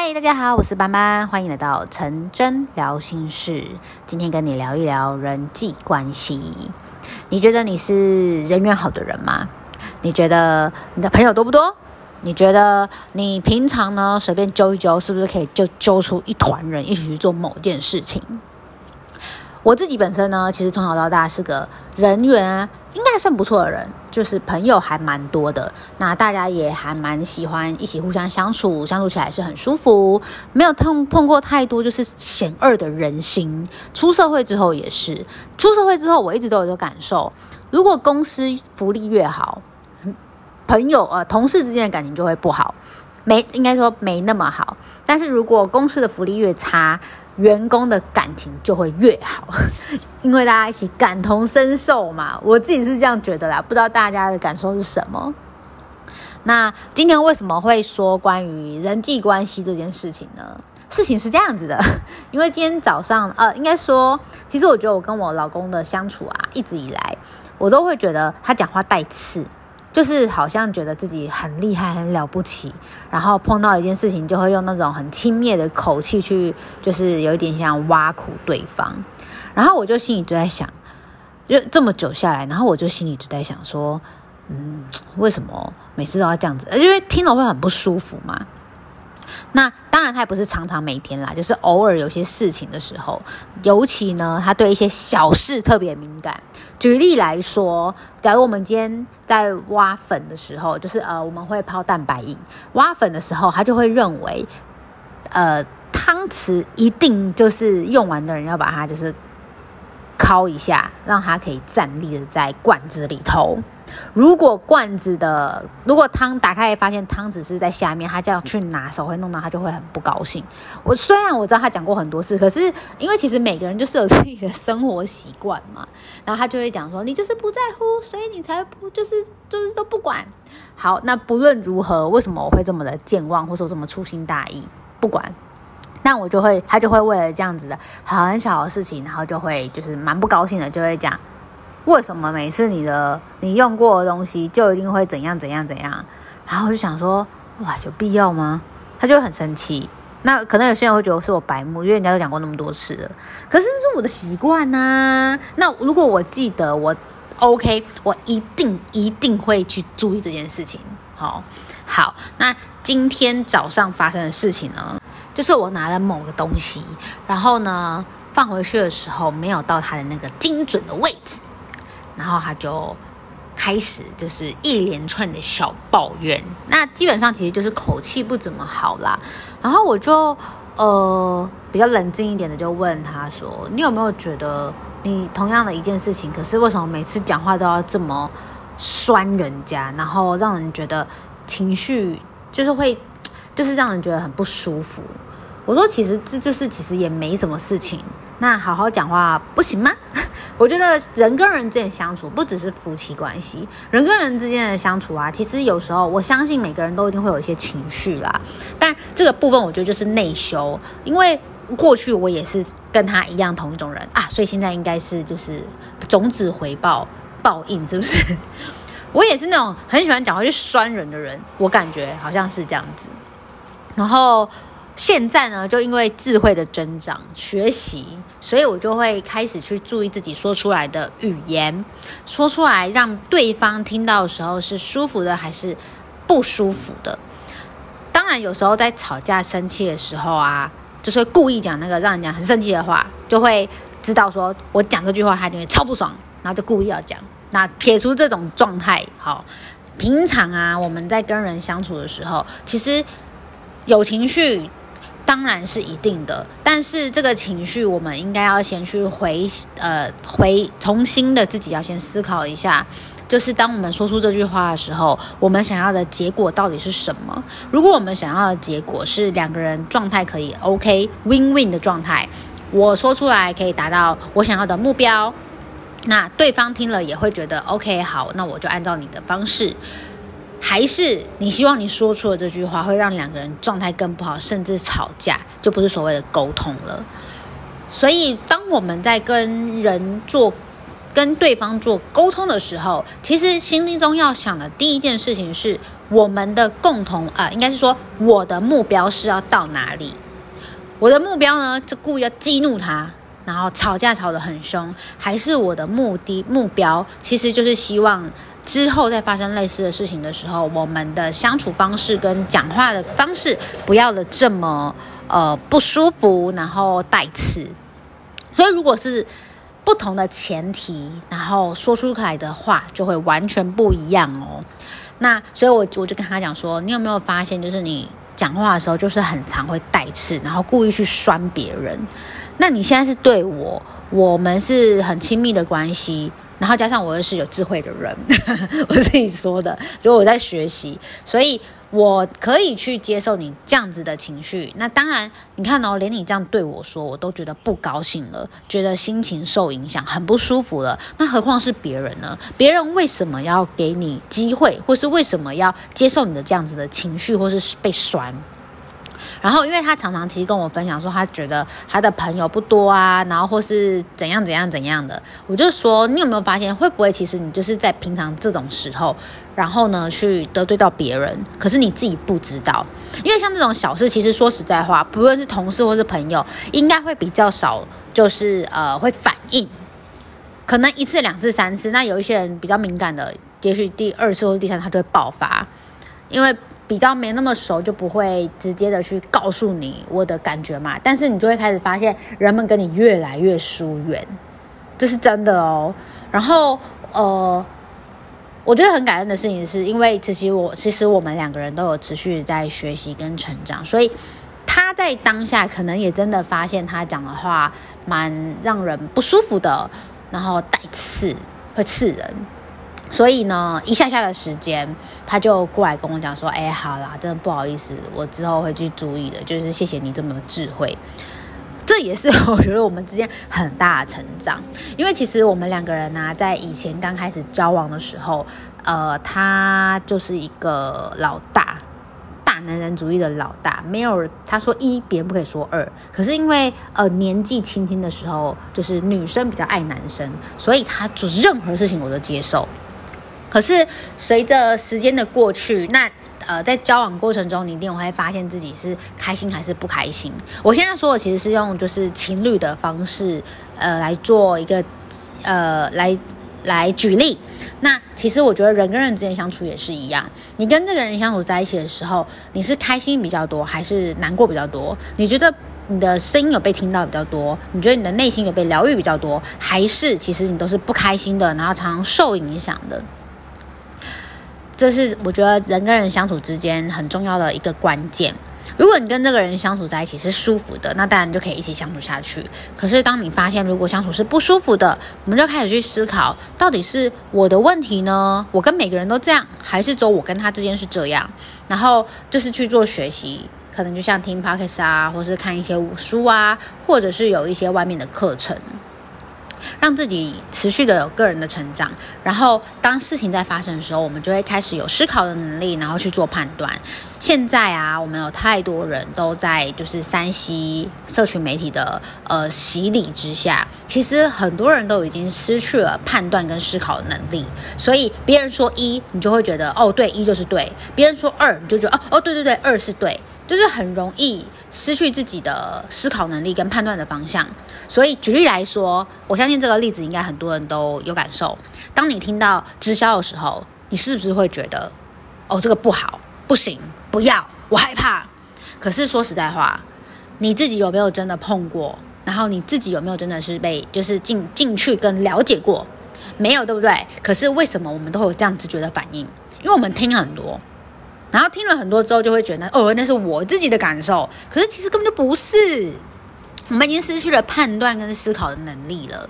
嗨，大家好，我是班班，欢迎来到陈真聊心事。今天跟你聊一聊人际关系。你觉得你是人缘好的人吗？你觉得你的朋友多不多？你觉得你平常呢随便揪一揪，是不是可以就揪出一团人一起去做某件事情？我自己本身呢，其实从小到大是个人缘啊，应该算不错的人，就是朋友还蛮多的。那大家也还蛮喜欢一起互相相处，相处起来是很舒服，没有碰碰过太多就是险恶的人心。出社会之后也是，出社会之后我一直都有这个感受，如果公司福利越好，朋友呃同事之间的感情就会不好，没应该说没那么好。但是如果公司的福利越差，员工的感情就会越好，因为大家一起感同身受嘛。我自己是这样觉得啦，不知道大家的感受是什么？那今天为什么会说关于人际关系这件事情呢？事情是这样子的，因为今天早上，呃，应该说，其实我觉得我跟我老公的相处啊，一直以来，我都会觉得他讲话带刺。就是好像觉得自己很厉害、很了不起，然后碰到一件事情就会用那种很轻蔑的口气去，就是有一点像挖苦对方。然后我就心里就在想，就这么久下来，然后我就心里就在想说，嗯，为什么每次都要这样子？因为听了会很不舒服嘛。那当然，他也不是常常每天啦，就是偶尔有些事情的时候，尤其呢，他对一些小事特别敏感。举例来说，假如我们今天在挖粉的时候，就是呃，我们会泡蛋白饮，挖粉的时候，他就会认为，呃，汤匙一定就是用完的人要把它就是敲一下，让它可以站立的在罐子里头。如果罐子的，如果汤打开发现汤匙是在下面，他这样去拿，手会弄到他就会很不高兴。我虽然我知道他讲过很多次，可是因为其实每个人就是有自己的生活习惯嘛，然后他就会讲说，你就是不在乎，所以你才不就是就是都不管。好，那不论如何，为什么我会这么的健忘，或者说这么粗心大意？不管，那我就会他就会为了这样子的很小的事情，然后就会就是蛮不高兴的，就会讲。为什么每次你的你用过的东西就一定会怎样怎样怎样？然后我就想说，哇，有必要吗？他就很生气。那可能有些人会觉得是我白目，因为人家都讲过那么多次了。可是这是我的习惯呐。那如果我记得我 OK，我一定一定会去注意这件事情。好，好。那今天早上发生的事情呢，就是我拿了某个东西，然后呢放回去的时候没有到它的那个精准的位置。然后他就开始就是一连串的小抱怨，那基本上其实就是口气不怎么好啦。然后我就呃比较冷静一点的就问他说：“你有没有觉得你同样的一件事情，可是为什么每次讲话都要这么酸人家，然后让人觉得情绪就是会就是让人觉得很不舒服？”我说：“其实这就是其实也没什么事情。”那好好讲话不行吗？我觉得人跟人之间相处不只是夫妻关系，人跟人之间的相处啊，其实有时候我相信每个人都一定会有一些情绪啦。但这个部分我觉得就是内修，因为过去我也是跟他一样同一种人啊，所以现在应该是就是种子回报报应，是不是？我也是那种很喜欢讲话去酸人的人，我感觉好像是这样子，然后。现在呢，就因为智慧的增长、学习，所以我就会开始去注意自己说出来的语言，说出来让对方听到的时候是舒服的还是不舒服的。当然，有时候在吵架、生气的时候啊，就是故意讲那个让人家很生气的话，就会知道说我讲这句话他一定会超不爽，然后就故意要讲。那撇除这种状态，好，平常啊，我们在跟人相处的时候，其实有情绪。当然是一定的，但是这个情绪，我们应该要先去回呃回重新的自己要先思考一下，就是当我们说出这句话的时候，我们想要的结果到底是什么？如果我们想要的结果是两个人状态可以 OK win win 的状态，我说出来可以达到我想要的目标，那对方听了也会觉得 OK 好，那我就按照你的方式。还是你希望你说出的这句话会让两个人状态更不好，甚至吵架，就不是所谓的沟通了。所以，当我们在跟人做、跟对方做沟通的时候，其实心里中要想的第一件事情是：我们的共同啊、应该是说我的目标是要到哪里？我的目标呢，就故意要激怒他，然后吵架吵得很凶，还是我的目的目标其实就是希望之后再发生类似的事情的时候，我们的相处方式跟讲话的方式不要的这么呃不舒服，然后带刺。所以如果是不同的前提，然后说出来的话就会完全不一样哦。那所以我，我就跟他讲说，你有没有发现，就是你。讲话的时候就是很常会带刺，然后故意去酸别人。那你现在是对我，我们是很亲密的关系，然后加上我又是有智慧的人，我自己说的，所以我在学习，所以。我可以去接受你这样子的情绪，那当然，你看哦，连你这样对我说，我都觉得不高兴了，觉得心情受影响，很不舒服了。那何况是别人呢？别人为什么要给你机会，或是为什么要接受你的这样子的情绪，或是被酸？然后，因为他常常其实跟我分享说，他觉得他的朋友不多啊，然后或是怎样怎样怎样的，我就说，你有没有发现，会不会其实你就是在平常这种时候？然后呢，去得罪到别人，可是你自己不知道，因为像这种小事，其实说实在话，不论是同事或是朋友，应该会比较少，就是呃会反应，可能一次、两次、三次，那有一些人比较敏感的，也许第二次或者第三次他就会爆发，因为比较没那么熟，就不会直接的去告诉你我的感觉嘛，但是你就会开始发现人们跟你越来越疏远，这是真的哦，然后呃。我觉得很感恩的事情是，因为其实我其实我们两个人都有持续在学习跟成长，所以他在当下可能也真的发现他讲的话蛮让人不舒服的，然后带刺，会刺人，所以呢，一下下的时间他就过来跟我讲说：“哎，好啦，真的不好意思，我之后会去注意的，就是谢谢你这么有智慧。”这也是我觉得我们之间很大的成长，因为其实我们两个人呢、在以前刚开始交往的时候，呃，他就是一个老大，大男人主义的老大，没有他说一，别人不可以说二。可是因为呃年纪轻轻的时候，就是女生比较爱男生，所以他做任何事情我都接受。可是随着时间的过去，那。呃，在交往过程中，你一定会发现自己是开心还是不开心。我现在说的其实是用就是情侣的方式，呃，来做一个呃，来来举例。那其实我觉得人跟人之间相处也是一样，你跟这个人相处在一起的时候，你是开心比较多，还是难过比较多？你觉得你的声音有被听到比较多？你觉得你的内心有被疗愈比较多，还是其实你都是不开心的，然后常常受影响的？这是我觉得人跟人相处之间很重要的一个关键。如果你跟这个人相处在一起是舒服的，那当然就可以一起相处下去。可是当你发现如果相处是不舒服的，我们就开始去思考，到底是我的问题呢？我跟每个人都这样，还是说我跟他之间是这样？然后就是去做学习，可能就像听 Podcast 啊，或是看一些书啊，或者是有一些外面的课程。让自己持续的有个人的成长，然后当事情在发生的时候，我们就会开始有思考的能力，然后去做判断。现在啊，我们有太多人都在就是山西社群媒体的呃洗礼之下，其实很多人都已经失去了判断跟思考的能力。所以别人说一，你就会觉得哦，对，一就是对；别人说二，你就觉得哦哦，对对对，二是对。就是很容易失去自己的思考能力跟判断的方向，所以举例来说，我相信这个例子应该很多人都有感受。当你听到直销的时候，你是不是会觉得，哦，这个不好，不行，不要，我害怕。可是说实在话，你自己有没有真的碰过？然后你自己有没有真的是被就是进进去跟了解过？没有，对不对？可是为什么我们都会有这样直觉的反应？因为我们听很多。然后听了很多之后，就会觉得哦，那是我自己的感受。可是其实根本就不是，我们已经失去了判断跟思考的能力了。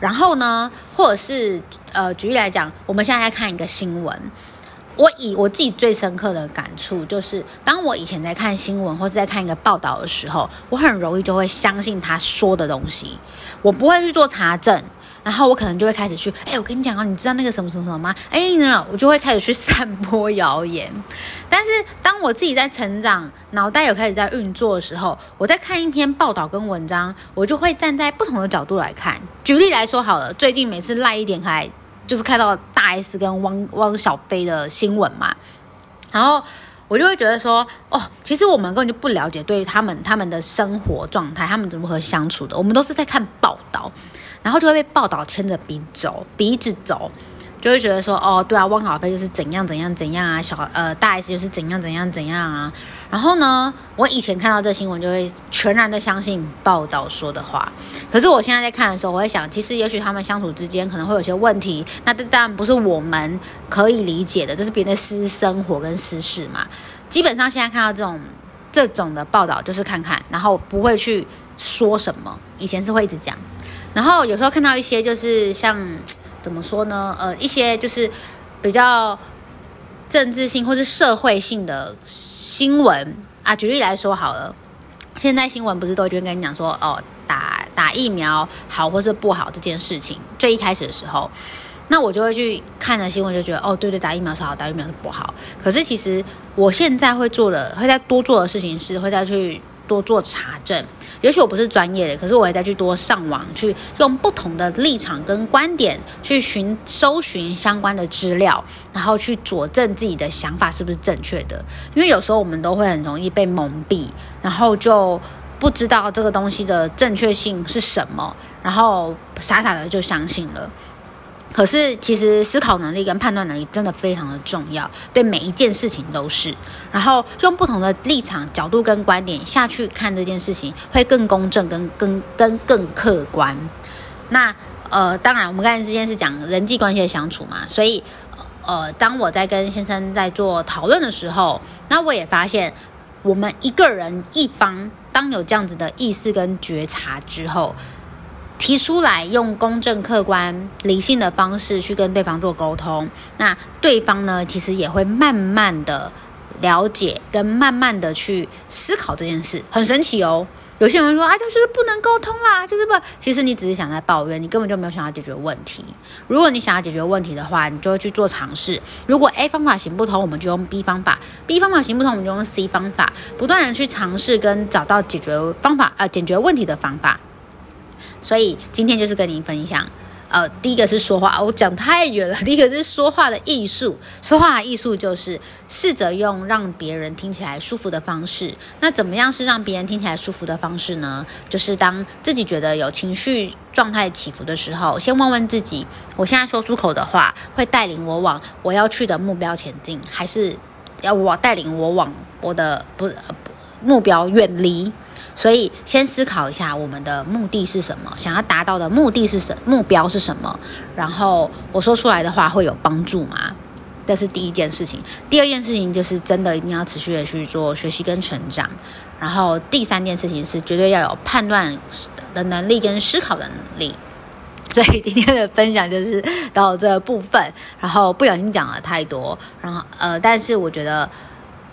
然后呢，或者是呃，举例来讲，我们现在在看一个新闻，我以我自己最深刻的感触就是，当我以前在看新闻或是在看一个报道的时候，我很容易就会相信他说的东西，我不会去做查证。然后我可能就会开始去，哎，我跟你讲啊，你知道那个什么什么什么吗？哎呢，我就会开始去 散播谣言。但是当我自己在成长，脑袋有开始在运作的时候，我在看一篇报道跟文章，我就会站在不同的角度来看。举例来说好了，最近每次赖一点开，就是看到大 S 跟汪汪小菲的新闻嘛。然后我就会觉得说，哦，其实我们根本就不了解对于他们他们的生活状态，他们如何相处的，我们都是在看报道，然后就会被报道牵着鼻走，鼻子走。就会觉得说，哦，对啊，汪小菲就是怎样怎样怎样啊，小呃大 S 就是怎样怎样怎样啊。然后呢，我以前看到这新闻就会全然的相信报道说的话。可是我现在在看的时候，我会想，其实也许他们相处之间可能会有些问题。那这当然不是我们可以理解的，这是别人的私生活跟私事嘛。基本上现在看到这种这种的报道，就是看看，然后不会去说什么。以前是会一直讲，然后有时候看到一些就是像。怎么说呢？呃，一些就是比较政治性或是社会性的新闻啊，举例来说好了，现在新闻不是都会跟你讲说，哦，打打疫苗好或是不好这件事情，最一开始的时候，那我就会去看了新闻，就觉得，哦，对对，打疫苗是好，打疫苗是不好。可是其实我现在会做的，会再多做的事情是，会再去。多做查证，也许我不是专业的，可是我也再去多上网，去用不同的立场跟观点去寻搜寻相关的资料，然后去佐证自己的想法是不是正确的。因为有时候我们都会很容易被蒙蔽，然后就不知道这个东西的正确性是什么，然后傻傻的就相信了。可是，其实思考能力跟判断能力真的非常的重要，对每一件事情都是。然后用不同的立场、角度跟观点下去看这件事情，会更公正、跟更跟更客观。那呃，当然，我们刚才之间是讲人际关系的相处嘛，所以呃，当我在跟先生在做讨论的时候，那我也发现，我们一个人一方当有这样子的意识跟觉察之后。提出来，用公正、客观、理性的方式去跟对方做沟通，那对方呢，其实也会慢慢的了解，跟慢慢的去思考这件事，很神奇哦。有些人说啊，就是不能沟通啦，就是不，其实你只是想在抱怨，你根本就没有想要解决问题。如果你想要解决问题的话，你就会去做尝试。如果 A 方法行不通，我们就用 B 方法；B 方法行不通，我们就用 C 方法，不断的去尝试跟找到解决方法，呃，解决问题的方法。所以今天就是跟您分享，呃，第一个是说话，我讲太远了。第一个是说话的艺术，说话的艺术就是试着用让别人听起来舒服的方式。那怎么样是让别人听起来舒服的方式呢？就是当自己觉得有情绪状态起伏的时候，先问问自己：我现在说出口的话会带领我往我要去的目标前进，还是要我带领我往我的不目标远离？所以，先思考一下我们的目的是什么，想要达到的目的是什目标是什么？然后我说出来的话会有帮助吗？这是第一件事情。第二件事情就是真的一定要持续的去做学习跟成长。然后第三件事情是绝对要有判断的能力跟思考的能力。所以今天的分享就是到这部分，然后不小心讲了太多，然后呃，但是我觉得。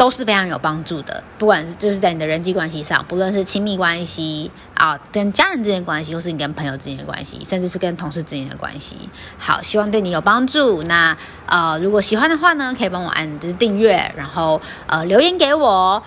都是非常有帮助的，不管是就是在你的人际关系上，不论是亲密关系啊，跟家人之间的关系，或是你跟朋友之间的关系，甚至是跟同事之间的关系。好，希望对你有帮助。那呃，如果喜欢的话呢，可以帮我按就是订阅，然后呃留言给我，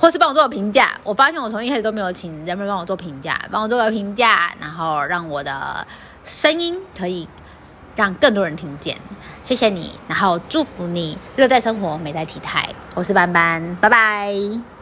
或是帮我做个评价。我发现我从一开始都没有请人们帮我做评价，帮我做个评价，然后让我的声音可以让更多人听见。谢谢你，然后祝福你热带生活，美在体态。我是班班，拜拜。